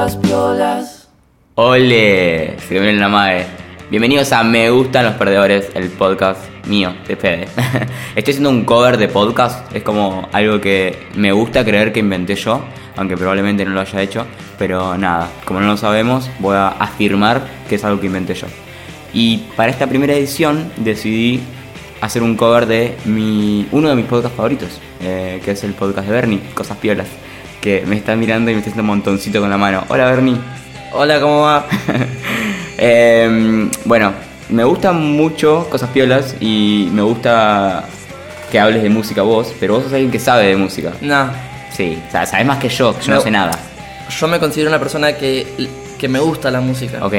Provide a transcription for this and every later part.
cosas piolas. Ole, se viene la madre. Bienvenidos a Me Gustan los Perdedores, el podcast mío, de Fede. Estoy haciendo un cover de podcast, es como algo que me gusta creer que inventé yo, aunque probablemente no lo haya hecho, pero nada, como no lo sabemos, voy a afirmar que es algo que inventé yo. Y para esta primera edición decidí hacer un cover de mi, uno de mis podcasts favoritos, eh, que es el podcast de Bernie, Cosas Piolas, que me está mirando y me está haciendo un montoncito con la mano. Hola Bernie. Hola, ¿cómo va? Eh, bueno, me gustan mucho Cosas Piolas y me gusta que hables de música vos, pero vos sos alguien que sabe de música. No, Sí, o sea, sabes más que yo, que yo no No. sé nada. yo me considero una persona que, que me gusta la música, Ok,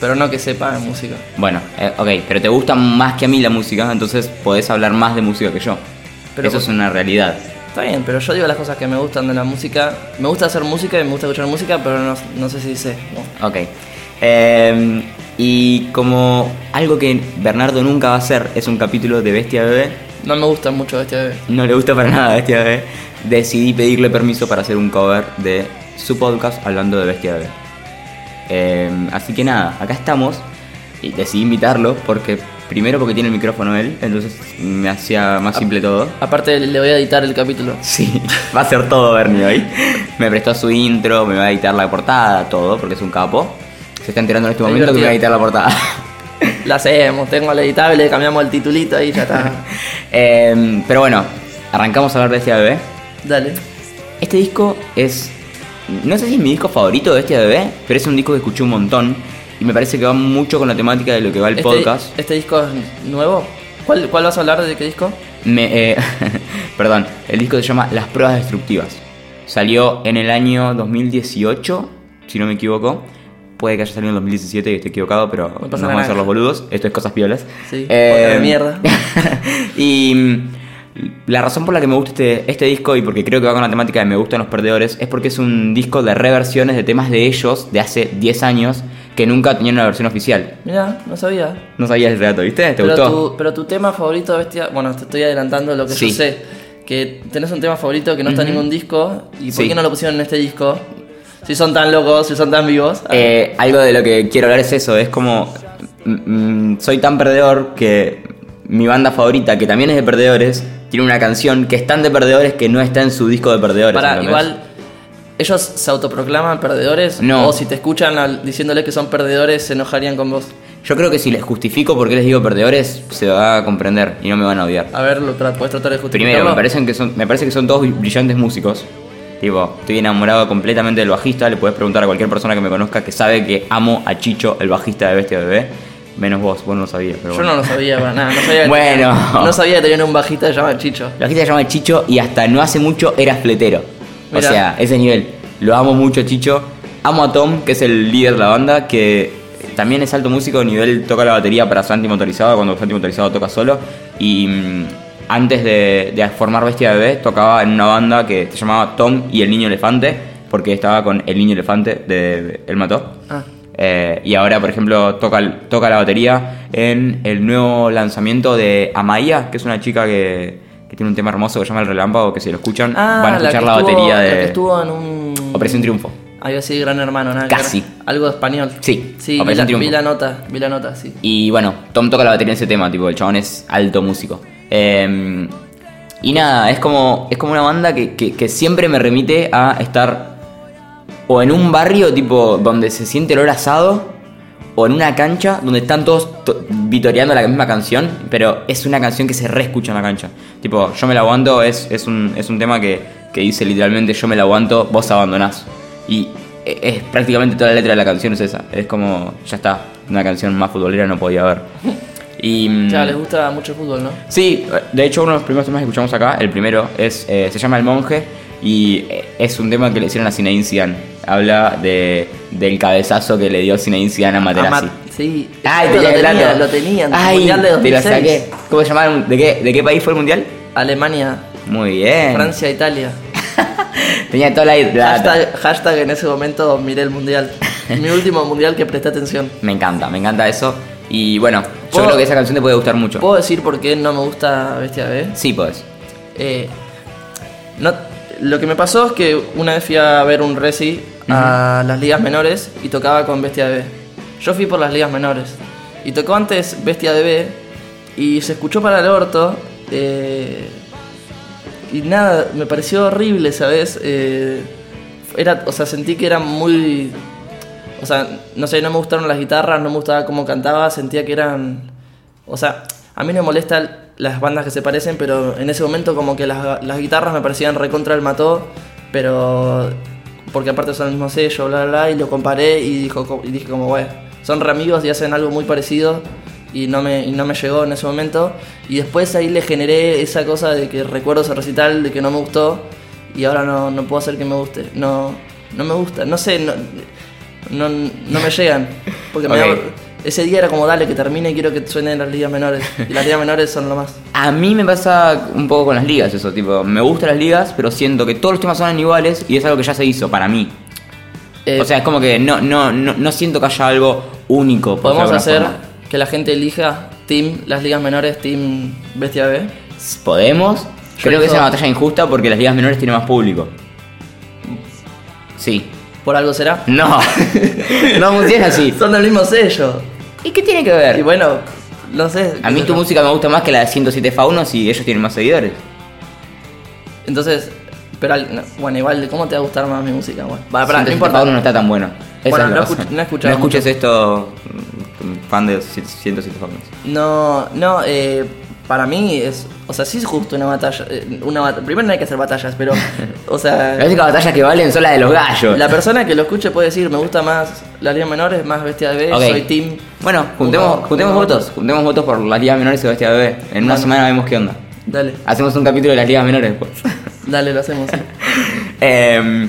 pero no que sepa de música. bueno, eh, ok, pero te gusta más que a mí la música, entonces podés hablar más de música que yo. Pero Eso es una realidad. Está bien, pero yo digo las cosas que me gustan de la música. Me gusta hacer música y me gusta escuchar música, pero no, no sé si sé. ¿no? Ok. Eh, y como algo que Bernardo nunca va a hacer es un capítulo de Bestia Bebé, No me gusta mucho este bebé. no le gusta para nada Bestia Bebé, decidí pedirle permiso para hacer un cover de su podcast hablando de Bestia Bebé. Eh, así que nada, acá estamos y decidí invitarlo porque primero porque tiene el micrófono él, entonces me hacía más simple todo. Aparte, le voy a editar el capítulo. Sí, va a ser todo Bernie hoy. Me prestó su intro, me va a editar la portada, todo, porque es un capo. Se está enterando en este Es momento que me va a editar la portada. La hacemos, tengo el editable, cambiamos el titulito y ya está. Eh, pero bueno, arrancamos a hablar de este bebé. Dale. Este disco es. No sé si es mi disco favorito de este bebé, pero es un disco que escuché un montón. Y me parece que va mucho con la temática de lo que va el Este, podcast. ¿Este disco es nuevo? ¿Cuál, ¿Cuál vas a hablar? ¿De qué disco? Me, eh, perdón, el disco se llama Las Pruebas Destructivas. Salió en el año 2018, si no me equivoco. Puede que haya salido en 2017 y esté equivocado, pero no, pasa vamos a ser los boludos. Esto es cosas piolas. Sí, Eh, mierda. y mm, la razón por la que me gusta este, este disco y porque creo que va con la temática de Me gustan los perdedores es porque es un disco de reversiones de temas de ellos de hace 10 años que nunca tenían una versión oficial. Mira, no sabía. No sabías el relato, ¿viste? ¿Te pero, gustó? Tu, pero tu tema favorito de Bestia. Bueno, te estoy adelantando lo que Sí. yo sé. Que tenés un tema favorito que no está en ningún disco. ¿Y por Sí. qué no lo pusieron en este disco? Si son tan locos, si son tan vivos. Eh, algo de lo que quiero hablar es eso, es como mm, mm, soy tan perdedor que mi banda favorita, que también es de perdedores, tiene una canción que es tan de perdedores que no está en su disco de perdedores. Para, igual, ¿ellos se autoproclaman perdedores? No. O si te escuchan al- diciéndole que son perdedores, se enojarían con vos. Yo creo que si les justifico por qué les digo perdedores, se va a comprender y no me van a odiar. A ver, lo tra- puedes tratar de justificarlo. Primero, me, parecen que son, me parece que son todos brillantes músicos. Tipo, estoy enamorado completamente del bajista. Le puedes preguntar a cualquier persona que me conozca que sabe que amo a Chicho, el bajista de Bestia Bebé. Menos vos, vos no lo sabías. Pero Yo bueno. no lo sabía para nada. No sabía que Bueno. tenía- no sabía que tenían un bajista que se llama Chicho. El bajista se llama Chicho y hasta no hace mucho era fletero. O sea, ese nivel. Lo amo mucho, Chicho. Amo a Tom, que es el líder de la banda, que también es alto músico. Nivel toca la batería para Santi Motorizado, cuando Santi Motorizado toca solo. Y mm, antes de, de formar Bestia Bebé, tocaba en una banda que se llamaba Tom y el Niño Elefante, porque estaba con el Niño Elefante de El Mató. Ah. Eh, y ahora, por ejemplo, toca, toca la batería en el nuevo lanzamiento de Amaya, que es una chica que, que tiene un tema hermoso que se llama El Relámpago, que si lo escuchan Ah, van a escuchar la, estuvo- batería la que de estuvo en un. Operación Triunfo. Algo así, gran hermano, nada. Casi. ver. Algo español. Sí, Sí, vi la, Triunfo. vi la nota, vi la nota, sí. Y bueno, Tom toca la batería en ese tema, tipo, el chabón es alto músico. Eh, y nada, es como, es como una banda que, que- que siempre me remite a estar o en un barrio tipo donde se siente el olor asado o en una cancha donde están todos to- vitoreando la misma canción, pero es una canción que se reescucha en la cancha. Tipo, yo me la aguanto es, es, un, es un tema que, que dice literalmente yo me la aguanto, vos abandonás. Y e- es prácticamente toda la letra de la canción es esa. Es como, ya está, una canción más futbolera no podía haber. Y, mm, Ya, les gusta mucho el fútbol, ¿no? Sí, de hecho uno de los primeros temas que escuchamos acá, el primero, es eh, se llama El Monje y eh, es un tema que le hicieron a Zinedine Zidane. Habla de, del cabezazo que le dio Zinedine Zidane a Materazzi. Ah, Ma- sí. Ay, tenía lo, tenía, lo tenían. Ay, mundial de te lo 2006. saqué. ¿Cómo se llamaba? ¿De qué, ¿De qué país fue el mundial? Alemania, Muy bien. Francia, Italia. Tenía toda la, la- Hashtag, hashtag en ese momento miré el mundial. Mi último mundial que presté atención. Me encanta, me encanta eso. Y bueno, yo ¿Puedo- creo que esa canción te puede gustar mucho. ¿Puedo decir por qué no me gusta Bestia B? Sí, pues. Eh, no, lo que me pasó es que una vez fui a ver un reci a las ligas menores y tocaba con Bestia de B. Yo fui por las ligas menores. Y tocó antes Bestia de B y se escuchó para el orto. eh, y nada, me pareció horrible, ¿sabes? Eh, era, o sea, sentí que era muy... O sea, no sé, no me gustaron las guitarras, no me gustaba cómo cantaba, sentía que eran... O sea, a mí no me molestan las bandas que se parecen, pero en ese momento como que las, las guitarras me parecían recontra el mató, pero... Porque aparte son el mismo sello, bla, bla, bla, y lo comparé y, dijo, y dije como, bueno, son re amigos y hacen algo muy parecido y no, me, y no me llegó en ese momento. Y después ahí le generé esa cosa de que recuerdo ese recital, de que no me gustó y ahora no, no puedo hacer que me guste. No, no me gusta, no sé, no, no, no me llegan. Porque me da- ese día era como, dale, que termine y quiero que suenen las ligas menores. Y las ligas menores son lo más. A mí me pasa un poco con las ligas eso, tipo, me gustan las ligas, pero siento que todos los temas suenan iguales y es algo que ya se hizo para mí. Eh, o sea, es como que no, no, no, no siento que haya algo único. podemos hacer forma. que la gente elija Team, las ligas menores, Team Bestia B. ¿Podemos? Yo Creo que es una batalla injusta porque las ligas menores tienen más público. Sí. Por algo será. No, no funciona así. Son del mismo sello. ¿Y qué tiene que Y ver? bueno, no sé. A mí tu música me gusta más que la de 107 Faunos y ellos tienen más seguidores. Entonces, pero al- no, bueno, igual, ¿cómo te va a gustar más mi música? Bueno, va, pará, no 107 importa. Faunos no está tan bueno. Esa Bueno, es la no razón. escuch- no he escuchado No escuches mucho. esto, mm, fan de 107 Faunos. No, no, eh, para mí es, o sea, sí es justo una batalla. eh, una bat- Primero no hay que hacer batallas, pero, o sea, Las únicas batallas que valen son las de los gallos. la persona que lo escuche puede decir, me gusta más las ligas menores, más bestia de B, Ok. soy team. Bueno, juntemos, juntemos votos. Juntemos votos por las ligas menores y bestia bebé. En una semana vemos qué onda. Dale, Hacemos un capítulo de las ligas menores después. dale, lo hacemos. sí. Eh,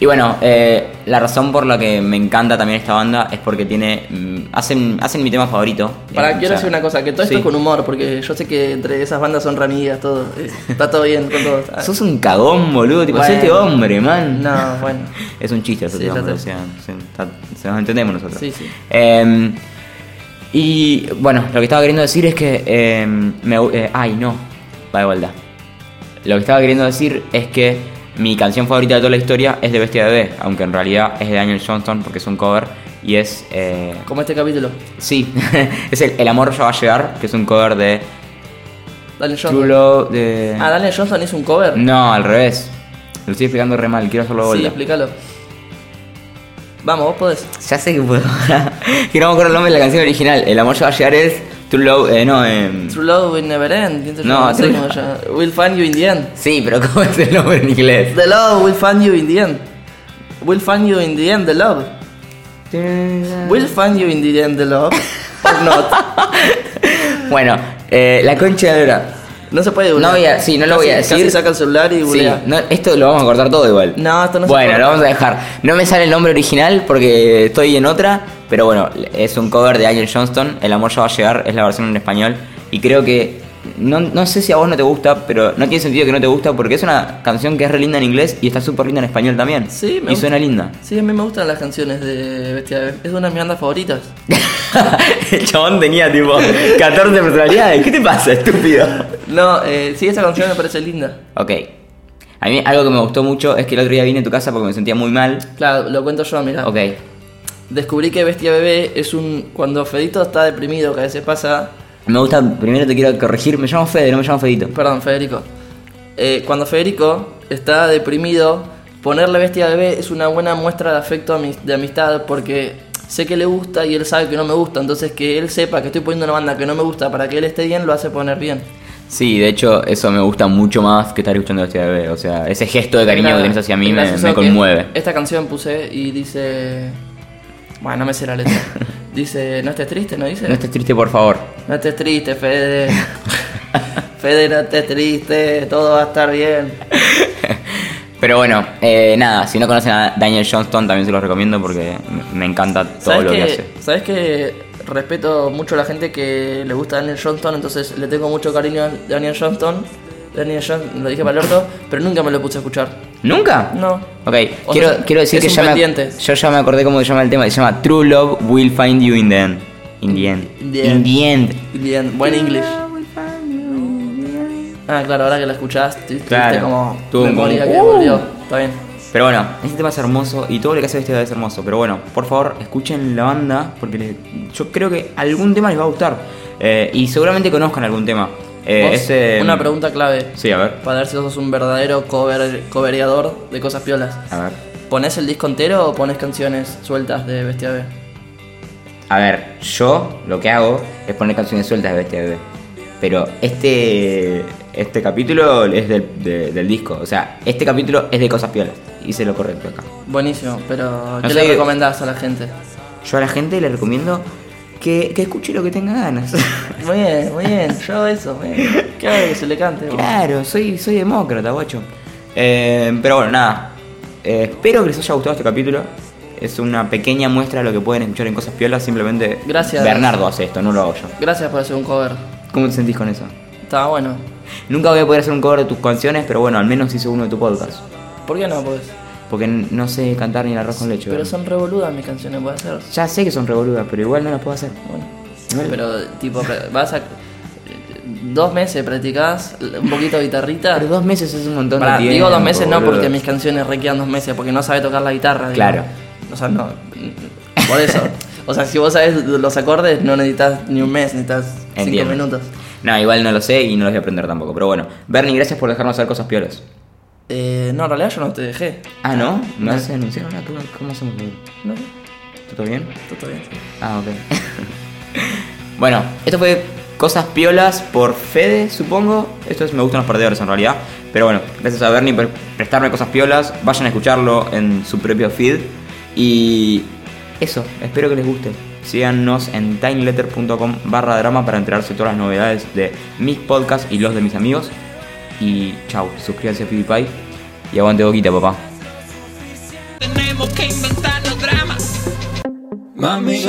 y bueno, eh, la razón por la que me encanta también esta banda es porque tiene. mm, hacen, hacen mi tema favorito. Para, quiero decir una cosa, que todo esto sí. es con humor, porque yo sé que entre esas bandas son ramigas, todo. eh, Está todo bien con todo. Sos un cagón, boludo. Tipo, Bueno. hacete hombre, man. No, bueno. Es un chiste, Sí, hombre. ya O sea, se, está- se nos entendemos nosotros. Sí, sí. Eh, y bueno, lo que estaba queriendo decir es que. eh, me, ay, no. Va de vuelta. Lo que estaba queriendo decir es que mi canción favorita de toda la historia es de Bestia Bebé, aunque en realidad es de Daniel Johnston porque es un cover y es. eh, Como este capítulo. sí, es el, El amor ya va a llegar, que es un cover de Daniel de. Ah, Daniel Johnson hizo un cover. No, al revés. Lo estoy explicando re mal, quiero hacerlo de Sí, vuelta. explícalo. Vamos, vos podés. Ya sé que puedo. que no me acuerdo el nombre de la canción original. El amor ya va a llegar es True Love. Eh, no, eh, True Love will never end. ¿quién te No, llama? sé cómo se llama. Find you in the end. Sí, pero ¿cómo es el nombre en inglés? The love will find you in the end. We'll find you in the end, the love. We'll find you in the end, the love. Or not. Bueno, eh, la concha de lora. No se puede No voy a- sí, no lo voy a decir. Casi saca el celular y Sí, no, esto lo vamos a cortar todo igual. No, esto no se Bueno, lo vamos a dejar. No me sale el nombre original porque estoy en otra, pero bueno, es un cover de Daniel Johnston. El amor ya va a llegar, es la versión en español. Y creo que. No, no sé si a vos no te gusta, pero no tiene sentido que no te gusta porque es una canción que es re linda en inglés y está súper linda en español también. Sí, me Y gusta. suena linda. Sí, a mí me gustan las canciones de Bestia Bebé. Es una de mis bandas favoritas. el chabón tenía tipo 14 personalidades. ¿Qué te pasa, estúpido? No, eh, sí, esa canción me parece linda. Ok. A mí algo que me gustó mucho es que el otro día vine a tu casa porque me sentía muy mal. Claro, lo cuento yo, mira. Ok. Descubrí que Bestia Bebé es un. Cuando Fedito está deprimido, que a veces pasa. Me gusta, primero te quiero corregir, me llamo Fede, no me llamo Fedito. Perdón, Federico. Eh, cuando Federico está deprimido, ponerle Bestia Bebé es una buena muestra de afecto, de amistad, porque sé que le gusta y él sabe que no me gusta. Entonces, que él sepa que estoy poniendo una banda que no me gusta para que él esté bien, lo hace poner bien. Sí, de hecho, eso me gusta mucho más que estar escuchando este bebé. O sea, ese gesto de cariño que tienes hacia mí me, conmueve. Esta canción puse y dice. Bueno, no me sé la letra. dice, no estés triste, ¿no dice? No estés triste, por favor. No estés triste, Fede. Fede, no estés triste, todo va a estar bien. Pero bueno, eh, nada, si no conocen a Daniel Johnston, también se los recomiendo porque me- encanta todo ¿Sabes lo que, que, hace. ¿Sabes que respeto mucho a la gente que le gusta Daniel Johnston? Entonces le tengo mucho cariño a Daniel Johnston. Daniel Johnston, lo dije para el orto, pero nunca me lo puse a escuchar. ¿Nunca? No. Ok, O quiero, sea, quiero decir que ya me, yo ya me acordé cómo se llama el tema. Se llama True Love Will Find You in the End. In the End. In the In end. the End. Bien, buen English. Ah, claro, ahora que la escuchaste, Claro. como Tuvo memoria que uh. volvió. Está bien. Pero bueno, este tema es hermoso y todo lo que hace Bestia es hermoso. Pero bueno, por favor, escuchen la banda porque yo creo que algún tema les va a gustar. Eh, y seguramente conozcan algún tema. Eh, ese- Una pregunta clave. Sí, a ver. Para ver si sos un verdadero cover, covereador de cosas piolas. A ver. ¿Pones el disco entero o pones canciones sueltas de Bestia B? A ver, yo lo que hago es poner canciones sueltas de Bestia Bebé. Pero este este capítulo es del, de- del disco. O sea, este capítulo es de cosas piolas. Hice lo correcto acá. Buenísimo, pero ¿qué sé le qué- recomendás a la gente? Yo a la gente le recomiendo que, que escuche lo que tenga ganas. Muy bien, muy bien, yo hago eso, muy bien. ¿Qué hago que se le cante? vos? claro, soy, soy demócrata, guacho. Eh, pero bueno, nada. Eh, espero que les haya gustado este capítulo. Es una pequeña muestra de lo que pueden escuchar en cosas piolas. Simplemente Gracias. Bernardo hace esto, no lo hago yo. Gracias por hacer un cover. ¿Cómo te sentís con eso? Estaba bueno. Nunca voy a poder hacer un cover de tus canciones, pero bueno, al menos hice uno de tu podcast. ¿Por qué no podés? Porque no sé cantar ni el arroz con leche. Pero ¿verdad? son revoludas mis canciones, puede ser. Ya sé que son revoludas, pero igual no las puedo hacer. Bueno. Igual- Pero tipo, vas a. Dos meses practicás un poquito de guitarrita. Pero dos meses es un montón de tiempo. digo dos meses no boludo. porque mis canciones requieran dos meses, porque no sabe tocar la guitarra. Claro. O sea, no. Por eso. O sea, si vos sabes los acordes, no necesitas ni un mes, necesitas cinco Entiendo. minutos. No, igual no lo sé y no los voy a aprender tampoco. Pero bueno, Bernie, gracias por dejarnos hacer cosas piolas. Eh, no, en realidad yo no te dejé. Ah, ¿no? ¿Me No. vas a anunciar ahora? ¿Tú- ¿Cómo hacemos? No, ¿Todo bien? todo bien. Ah, ok. bueno, esto fue Cosas Piolas por Fede, supongo. Esto es Me Gustan los Perdedores en realidad. Pero bueno, gracias a Bernie por prestarme Cosas Piolas. Vayan a escucharlo en su propio feed. Y eso, espero que les guste. Síganos en tinyletter.com barra drama para enterarse de todas las novedades de mis podcasts y los de mis amigos. Y chao, suscríbanse a PewDiePie y aguante boquita, papá. Tenemos que inventarnos drama. Mami,